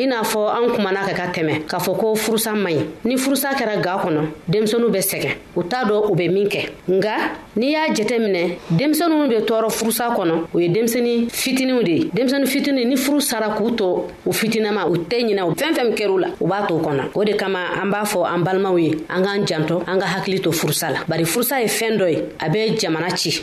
i n'a fɔ an kumana ka ka tɛmɛ k'a fɔ ko furusa man ɲi ni furusa kɛra ga kɔnɔ denmisɛnu bɛ sɛgɛn u t'a dɔ u bɛ min kɛ nga n'i y'a jɛtɛ minɛ denmisɛnu bɛ tɔɔrɔ furusa kɔnɔ u ye denmisɛni fitiniw de ye denmisɛni fitini ni furu sara k'u to u fitinama u tɛ ɲinɛ u fɛn fɛn kɛr'u la u b'a to kɔnɔ o de kama an b'a fɔ an balimaw ye an k'an janto an ka hakili to furusa la bari furusa ye fɛn dɔ ye a bɛ jamana ci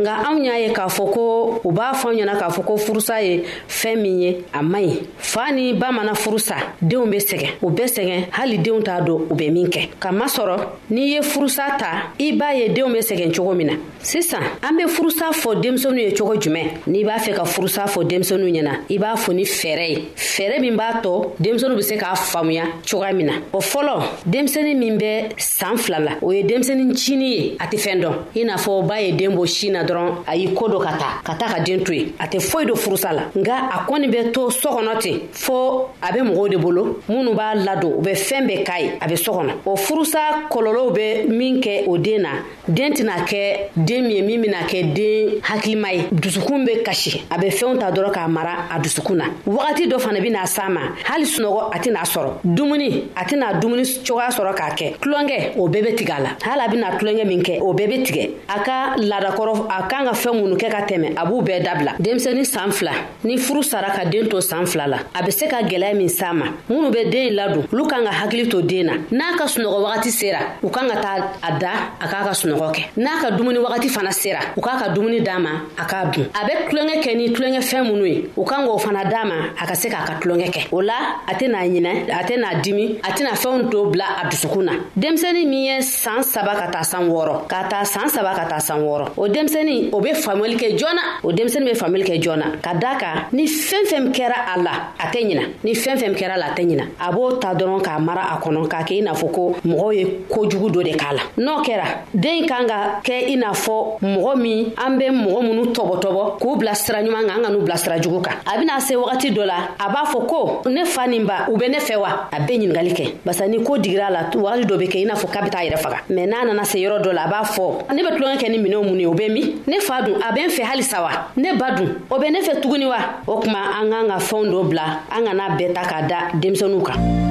nka anw y'a ye k'a fɔ ko u b'a fɔ an ɲɛna k'a fɔ ko furusa ye fɛn min ye a man ɲi fa ni ba mana furusa denw bɛ sɛgɛn u bɛ sɛgɛn hali denw t'a dɔn u bɛ min kɛ ka masɔrɔ n'i ye furusa ta i b'a ye denw bɛ sɛgɛn cogo min na sisan an bɛ furusa fɔ denmisɛnninw ye cogo jumɛn n'i b'a fɛ ka furusa fɔ denmisɛnninw ɲɛna i b'a fɔ ni fɛɛrɛ ye fɛɛrɛ min b'a tɔ denmisɛnninw bɛ se k'a faamuya cogoya min na o fɔlɔ denmisɛnnin min bɛ saan fila la o ye denmisɛnnin cini ye a tɛ fɛn dɔn i n'a fɔ ba ye den bɔ si na dɔrɔn a y'i ko dɔ ka taa ka taa ka den to yen a tɛ foyi don furusa la nka a kɔni bɛ to so kɔnɔ ten fo a bɛ mɔgɔw de bolo minnu b'a ladon u bɛ fɛn bɛɛ k'a ye a bɛ so kɔnɔ o furusa kɔlɔlɔw bɛ min kɛ o den na den tɛna kɛ den min ye min bɛna kɛ den hakilima ye dusukun bɛ kasi a bɛ fɛnw ta dɔrɔn k'a mara a dusukun na wagati dɔ fana bɛna s'a ma hali sunɔgɔ a tɛna sɔrɔ dumuni a tɛna dumuni cogoya sɔrɔ k'a kɛ tulonkɛ o bɛɛ bɛ tigɛ a la hali a bɛna tulonkɛ min kɛ o bɛɛ bɛ tigɛ a ka laadakɔrɔ a kan ka fɛn minnu kɛ ka tɛmɛ a b'u bɛɛ dabila denmisɛnnin san fila ni furu sara ka den to saan fila la a be se ka gwɛlɛya min s'a ma minnu be den ladon olu kan ka hakili to den na n'a ka sunɔgɔ wagati sera u kan ka taa a da a k'a ka sunɔgɔ kɛ n'a ka dumuni wagati fana sera u k'a ka dumuni d'a ma a k'a dun a be tulonkɛ kɛ ni tulonkɛ fɛn minnu ye u kan k'o fana d'a ma a ka se k'a ka tulonkɛ kɛ o la a tɛna ɲinɛ a tɛna dimi a tɛna fɛnw to bila a dusukun na denmisɛni min ye saan saba ka taa san wɔɔrɔ ka taa saan saba ka taa san wɔɔrɔ o denmisɛni o be faamuyali kɛ joona o denmisɛni be faamuyali kɛ joona ka daa ka ni fɛn fɛn kɛra a la a tɛ ɲina ni fɛn fɛn kɛra la a tɛ ɲina a b'o ta dɔrɔn k'a mara a kɔnɔ k'a kɛ i n'a fɔ ko mɔgɔw ye kojugu dɔ de k'a la n'o kɛra den kan ka kɛ i n'a fɔ mɔgɔ min an be mɔgɔ minnu tɔbɔtɔbɔ k'u bila sira ɲuman kan an ka n'u bila sira jugu kan a bɛna se wagati dɔ la a b'a fɔ ko ne fa nin ba u be ne fɛ wa a bɛ ɲininkali kɛ barisa ni ko digira a la wagati dɔ bɛ kɛ i n'a fɔ k'a bɛ taa yɛrɛ faga mɛ n'a nana se yɔrɔ dɔ la a b'a fɔ ne bɛ tulonkɛ kɛ ni minɛnw mun ye o bɛ min ne fa dun a bɛ n fɛ halisa wa ne ba dun o bɛ ne fɛ tuguni wa o tuma an k'an ka fɛnw dɔ bila an kana bɛɛ ta k'a da denmisɛnninw kan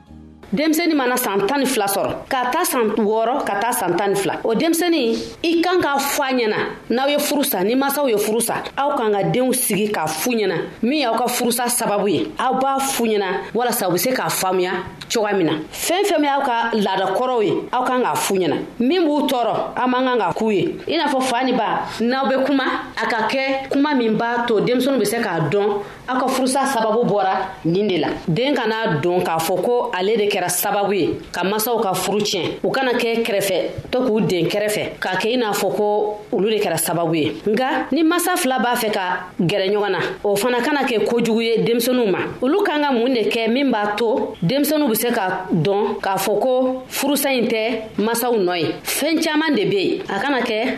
denmisɛnnin mana san tan ni fila sɔrɔ ka taa san wɔɔrɔ ka taa san tan ni fila o denmisɛnnin i kan ka fɔ a ɲɛna n'aw ye furu sa ni masaw ye furu sa aw kan ka denw sigi k'a fu ɲɛna min y'aw ka furusa sababu ye aw b'a fu ɲɛna walasa u be se k'a faamuya cogoya min na fɛn fɛn y'aw ka laada kɔrɔw ye aw kan k'a fu ɲɛna min b'u tɔɔrɔ aw man kan ka k'u ye i n'a fɔ fa ni ba n'aw be kuma a ka kɛ kuma min b'a to denmisɛnu be se k'a dɔn aw ka furusa sababu bɔra nin de la den kana don k'a fɔ ko ale de kɛra sababu ye ka masaw ka furu tiɲɛ u kana kɛ kɛrɛfɛ to k'u den kɛrɛfɛ k'a kɛ i n'a fɔ ko olu de kɛra sababu ye nka ni masa fila b'a fɛ ka gɛrɛ ɲɔgɔn na o fana kana kɛ kojugu ye denmisɛnninw ma olu kan ka mun de kɛ min b'a to denmisɛnninw bɛ se ka dɔn k'a fɔ ko furusa in tɛ masaw nɔ ye fɛn caman de bɛ yen a kana kɛ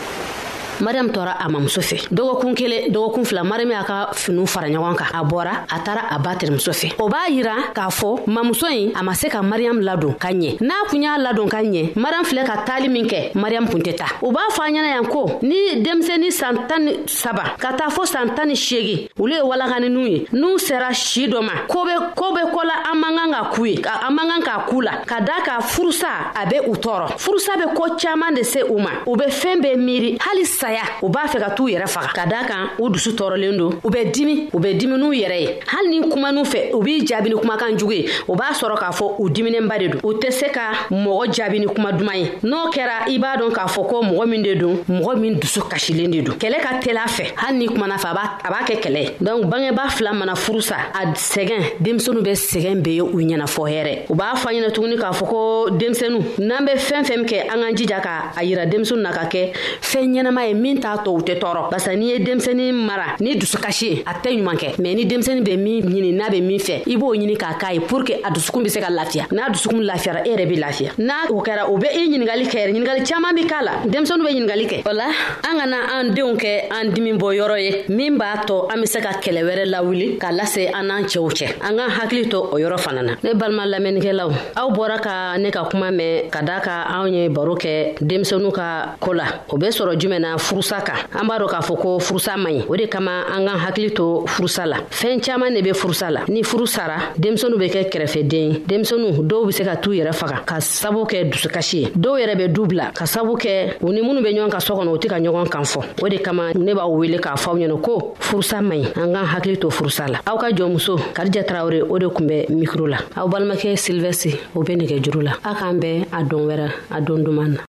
mariam tɔɔra a mamuso fɛ dɔgɔkun kelen dɔgɔkun fila mariam y'a ka finiw fara ɲɔgɔn kan a bɔra a taara a ba terimuso fɛ o b'a yira k'a fɔ mamuso ɲi a ma se ka mariam ladon ka ɲɛ n'a kun y'a ladon ka ɲɛ mariam filɛ ka taali min kɛ mariam kun tɛ ta u b'a fɔ a ɲɛna yan ko ni denmisɛnnin san tan saba ka taa fo san tan ni seegin olu ye walakaninu ye n'u sera si dɔ ma ko be ko be kɔ la an man kan ka kuu ye an man kan k'a kuu la ka daa ka furusa a be u tɔɔrɔ furusa be kɔ caaman de se u ma u be fɛɛn be miiri hali saya u b'a fɛ ka t'u yɛrɛ faga ka daa kan u dusu tɔɔrɔlen don u be dimi u be dimi n'u yɛrɛ ye hali ni kumanu fɛ u b'i jaabini kumakan jugu ye u b'a sɔrɔ k'a fɔ u diminenba de don u tɛ se ka mɔgɔ jaabini kuma duman ye n'o kɛra i b'a dɔn k'a fɔ ko mɔgɔ min de don mɔgɔ min dusu ka cilen de don kɛlɛ ka tela fɛ hali n'i kumana fɛ a b'a kɛ kɛlɛ ye donc bangeba fila mana furusa a sɛgɛn denmisɛnu bɛ sɛgɛn be ye u ɲɛna fɔ hɛrɛ u b'a fɔ ɲɛna tuguni k'a fɔ ko denmisɛnu n'an bɛ fɛn fɛn kɛ an k'an jija ka a yira denmisɛnu na ka kɛ fɛn ɲɛnama ye min t'a tɔ u tɛ tɔɔrɔ barisa n'i ye denmisɛni mara ni dusukasi ye a tɛ ɲuman kɛ mɛn ni denmisɛni bɛ min ɲini n'a bɛ min fɛ i b'o ɲini k'a k'a ye pour que a dusukun bɛ se ka lafiya n'a dusukun lafiyara e yɛrɛ bɛ lafiya n'a o kɛra o bɛ e ɲininkali kɛ yɛrɛ ɲininkali caman bɛ k'a la denmisɛnninw bɛ ɲininkali kɛ o la an kana an denw kɛ an dimi bɔ yɔrɔ ye min b'a tɔ an bɛ se ka kɛlɛ wɛrɛ lawuli ka lase an n'an cɛw cɛ an k'an hakili to o yɔrɔ fana na ne balima lamɛnnikɛlaw aw bɔra ka ne ka kuma mɛn ka da ka anw ye baro kɛ denmisɛnninw ka ko la o be sɔrɔ jumɛn na furusa kan an b'a dɔ k'a fɔ ko furusa man ɲi o de kama an k'an hakili to furusa la fɛɛn caaman ne be furusa la ni furu sara denmisɛnu be kɛ kɛrɛfɛden ye denmisɛnu dɔw be se ka t'u yɛrɛ faga ka sabu kɛ dusukasi ye dɔw yɛrɛ be du bila ka sabu kɛ u ni minnu be ɲɔgɔn ka sɔ kɔnɔ u tɛ ka ɲɔgɔn kan fɔ o de kama ne b'aw wele k'a fɔ aw ɲɛna ko furusa man ɲi an k'an hakili to furusa la aw ka jɔnmuso karija tarawure o de kun bɛ mikro la aw balimakɛ silvɛsi o be nɛgɛ juru la a k'an bɛɛ a don wɛrɛ a don duman na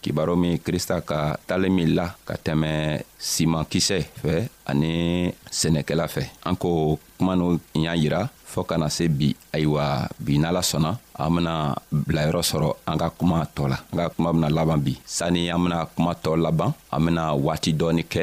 kibaro min krista ka talen min la ka tɛmɛ siman kisɛ fɛ ani sɛnɛkɛla fɛ an ko kuma n'o y'a yira fɔɔ ka na se bi ayiwa bi n'ala sɔnna an bena bilayɔrɔ sɔrɔ an ka kuma tɔɔ la an ka kuma bena laban bi sanni an bena kuma tɔɔ laban an bena waati dɔɔni kɛ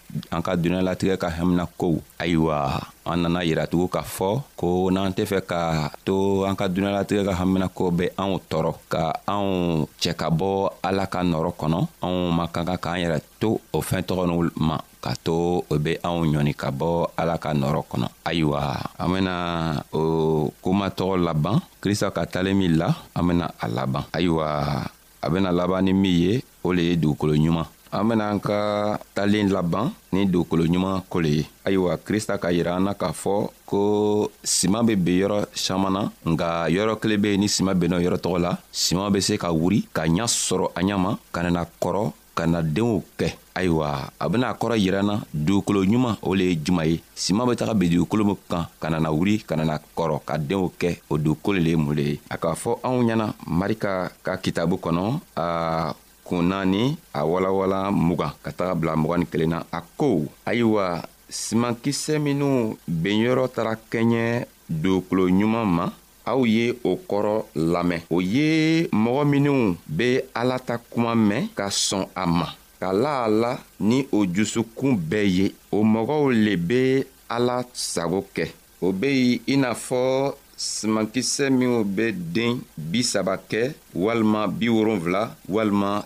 an ka duniyalatigɛ ka hamina kow ayiwa an nana yiratugu k'a fɔ ko n'an tɛ fɛ ka to an ka duniyalatigɛ ka hamina ko bɛ anw tɔɔrɔ ka anw cɛ ka bɔ ala ka nɔrɔ kɔnɔ anw ma kan ka k'an yɛrɛ to o fɛn tɔgɔ n'u ma ka to o bɛ anw ɲɔni ka bɔ ala ka nɔrɔ kɔnɔ ayiwa an bena o komatɔgɔ laban krista ka talen min la an bena a laban ayiwa a bena laban ni min ye o le ye dugukolo ɲuman an bena an ka talen laban ni dugukolo ɲuman ko le ye ayiwa krista ka yira an na k'a fɔ ko siman be ben yɔrɔ saman na nka yɔrɔ kelen be yen ni siman benna yɔrɔ tɔgɔ la siman be se ka wuri ka ɲa sɔrɔ a ɲa ma ka nana kɔrɔ ka na denw kɛ ayiwa a bena kɔrɔ yiranna dugukolo ɲuman o le ye juma ye siman be taga bi dugukolo min kan ka nana wuri ka nana kɔrɔ ka denw kɛ o dugukolo le ye mun le ye a k'a fɔ anw ɲɛna marika ka kitabu kɔnɔ a kun naani a walawala mugan ka taga bila mugan ni kelen na a ko ayiwa simankisɛ minw benyɔrɔ tara kɛɲɛ dugukolo ɲuman ma aw ye o kɔrɔ lamɛn o ye mɔgɔ minw be ala ta kuma mɛn ka sɔn a ma ka la a la ni o jusukun bɛɛ ye o mɔgɔw le be ala sago kɛ o be yen i n'a fɔ simankisɛ minw be den bi saba kɛ walima bi wolonfila walima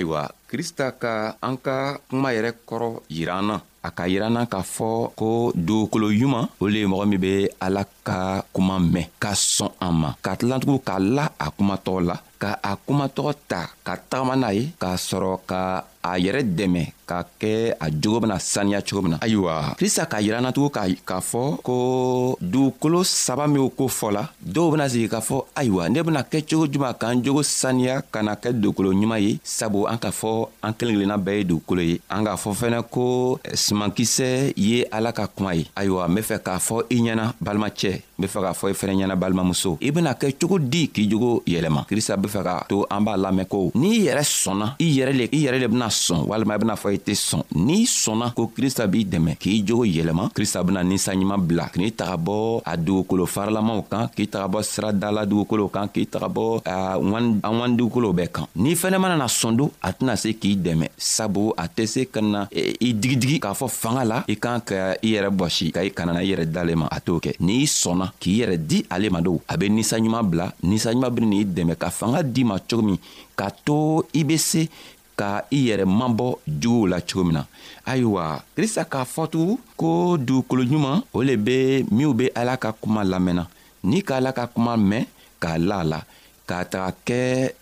ayiwa krista ka an ka kuma yɛrɛ kɔrɔ yiran na a ka yiran na k'a fɔ ko dugukolo ɲuman o le ye mɔgɔ min be ala ka kuma mɛn ka sɔn a ma ka tilatugu k'a la a kuma tɔgɔ la ka a kumatɔgɔ ta ka tagama n'a ye k'a sɔrɔ ka a yɛrɛ dɛmɛ ka kɛ a jogo bena saniya cogo min na ayiwa krista k'a yir'an natugun k'a fɔ ko dugukolo saba minw ko fɔla dɔw bena sigi k'a fɔ ayiwa ne bena kɛ cogo juman k'an jogo saniya ka na kɛ dugukolo ɲuman ye sabu an k'a fɔ an kelen kelenna bɛɛ ye dugukolo ye an k'a fɔ fɛnɛ ko simankisɛ ye ala ka kuma ye ayiwa n be fɛ k'a fɔ i ɲɛna balimacɛ n be fɛ k'a fɔ i fɛnɛ ɲɛna balimamuso i bena kɛ cogo di k'i jogo yɛlɛma krista be fɛ k'a to an b'a lamɛn ko n'i yɛrɛ sɔnna i yɛrɛ le i yɛrɛ le bena sɔn walima i bena fɔ i tɛ sɔn n'i sɔnna ko krista b'i dɛmɛ k'i jogo yɛlɛma krista bena ninsanɲuman bila k'i taga bɔ a dugukolo farilamaw kan k'i taga bɔ sira dala dugukolow kan k'i taga bɔ an wan dugukolow bɛɛ kan n'i fɛnɛ mana na sɔn don a tɛna se k'i dɛmɛ sabu a tɛ se ka na e, i digidigi k'a fɔ fanga la i kan ka i yɛrɛ bɔsi ka i kanana i yɛrɛ dalen ma a t'o kɛ n'i sɔnna k'i yɛrɛ di ale ma don a be ninsa ɲuman bila ninsa ɲuman bɛ n'i dɛmɛ ka fanga di ma cogo min k'a to i be se ka i yɛrɛ mabɔ juguw la cogo min na ayiwa krista k'a fɔtugu ko dugukolo ɲuman o le be minw be ala ka kuma lamɛnna n'i ka ala ka kuma mɛn k'a la a la k'a taga kɛ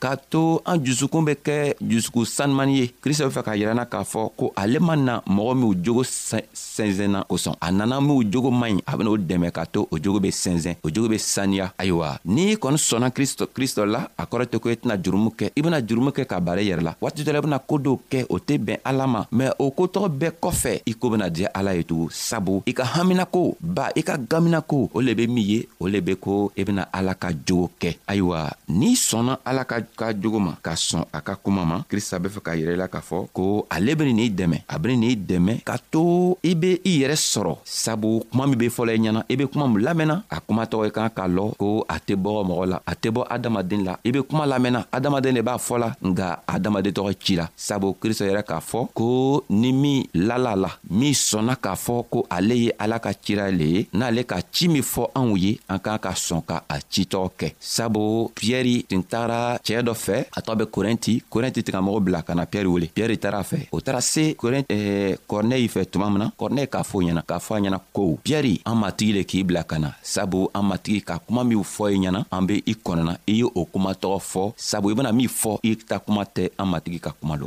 k'a to an jusukun bɛ kɛ jusuku sanimani ye krista bɛ fɛ k'a yirana k'a fɔ ko ale ma na mɔgɔ minw jogo sɛnsɛnna kosɔn a nana minw jogo man ɲi a bɛna o dɛmɛ k'a to o jogo bɛ sɛnsɛn o jogo bɛ saniya ayiwa n'i kɔni sɔnna kristo kristo la a kɔrɔ tɛ ko i tɛna jurumu kɛ i bɛna jurumu kɛ ka baara yɛrɛ la waati dɔ la i bɛna ko dɔw kɛ o tɛ bɛn ala ma mɛ o ko tɔgɔ bɛɛ kɔfɛ i ko bɛna diya ala ye tugun sabu i ka haminako ba i ka gaminako o le bɛ min ye o le bɛ ko i bɛna ala ka jogo kɛ ayiwa n'i sɔnna ala ka ka jogo ma ka sɔn a ka kuma ma krista be fɛ k'a yɛrɛ la k'a fɔ ko ale beni n'i dɛmɛ a beni n'i dɛmɛ ka to i be i yɛrɛ sɔrɔ sabu kuma min be fɔlɔ i ɲɛna i be kuma min lamɛnna a kuma tɔgɔ i kan k'a lɔ ko a tɛ bɔgɔ mɔgɔ la a tɛ bɔ adamaden la i be kuma lamɛnna adamaden le b'a fɔ la nka adamaden tɔgɔ ci la sabu krista yɛrɛ k'a fɔ ko ni min lala la min sɔnna k'a fɔ ko ale ye ala ka cira le ye n'ale ka ci min fɔ anw ye an k'an ka sɔn ka a citɔgɔ kɛ sabu piɛri tun taara cɛɛ dɔ fɛ a tɔgɔ bɛ korɛnti korɛnti tigamɔgɔ bila ka na piɛri wele piɛri taara fɛ o taara se eh, kɔrɔnɛyi fɛ tuma min na kɔrɔnɛyi k'a fɔ ɲɛna k'a fɔ a ɲɛna ko piɛri an matigi le k'i bila ka na sabu an matigi ka kuma minw fɔ i ɲɛna an be i kɔnɔna i ye o kuma tɔgɔ fɔ sabu i bena min fɔ i ta kuma tɛ an matigi ka kuma lo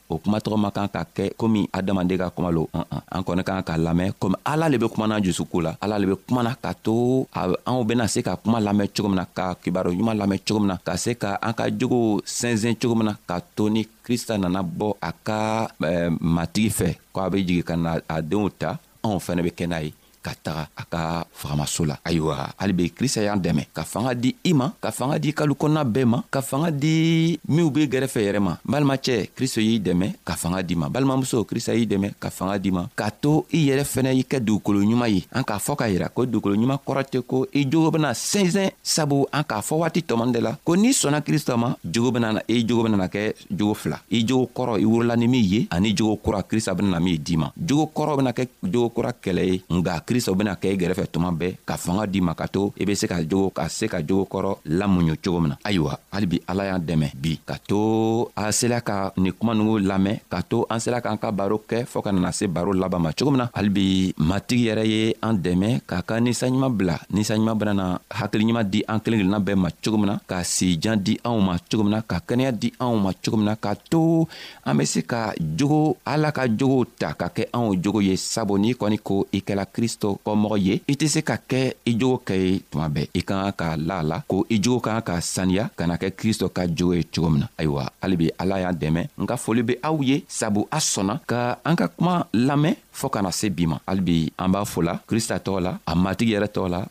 o kuma tɔgɔ ma kan ka kɛ komi adamaden ka kuma lo an an an kɔni kan ka lamɛn komi ala le be kumana jusuko la ala le be kumana ka to anw bena se ka kuma lamɛn cogo min na ka kibaro ɲuman lamɛn cogo min na ka se ka an ka jogow sɛnsɛn cogo min na ka to ni krista nana bɔ a ka eh, matigi fɛ ko a be jigi ka na a denw ta anw fɛnɛ be kɛ n'a ye ka taga a ka fagamaso la ayiwa hali be krista y'an dɛmɛ ka fanga di i ma ka fanga di kalu kɔnɔna bɛɛ ma ka fanga di minw be gɛrɛfɛ yɛrɛ ma balimacɛ kristo y'i dɛmɛ ka fanga di ma balimamuso krista y'i dɛmɛ ka fanga di ma k'a to i yɛrɛ fɛnɛ i kɛ dugukolo ɲuman ye an k'a fɔ ka yira ko dugukolo ɲuman kɔrɔ tɛ ko i jogo bena sɛnsɛn sabu an k'a fɔ waati tɔmani de la ko n'i sɔnna krista ma jogo bena i jogo benana kɛ jogo fila i jogo kɔrɔ i wurila ni min ye ani jogo kura krista bena min d'i ma jogo kɔrɔ bena kɛ jogo kura kɛlɛ ye nga krista bena kɛ i gɛrɛfɛ tuma bɛɛ ka fanga d'i ma ka to i be se ka jogo ka se ka jogo kɔrɔ lamuɲu cogo min na ayiwa halibi ala y'an dɛmɛ bi ka to a sela ka ni kuma nugu lamɛn ka to an sela k'an ka baro kɛ fɔɔ ka nana se baro laban ma cogo min na halibi matigi yɛrɛ ye an dɛmɛ k'a ka ninsanɲuman bila ninsanɲuman benana hakili ɲuman di an kelen kelenna bɛɛ ma cogo min na ka sijan di anw ma cogo min na ka kɛnɛya di anw ma cogo min na ka to an be se ka jogo ala ka jogow ta ka kɛ anw jogo ye sabu n'i kɔni ko i kɛla kristo kɔmɔgɔ ye i tɛ se ka kɛ i jogo kɛ ye tuma bɛɛ i ka kan ka la la ko i jogo ka kan ka saniya ka na kɛ kristo ka jogo ye cogo min na ayiwa halibi ala y'an dɛmɛ n ka foli be aw ye sabu a sɔnna ka an ka kuma lamɛn fɔɔ kana se bi ma halibi an b'a fola krista tɔgɔ la a matigi yɛrɛ tɔgɔ la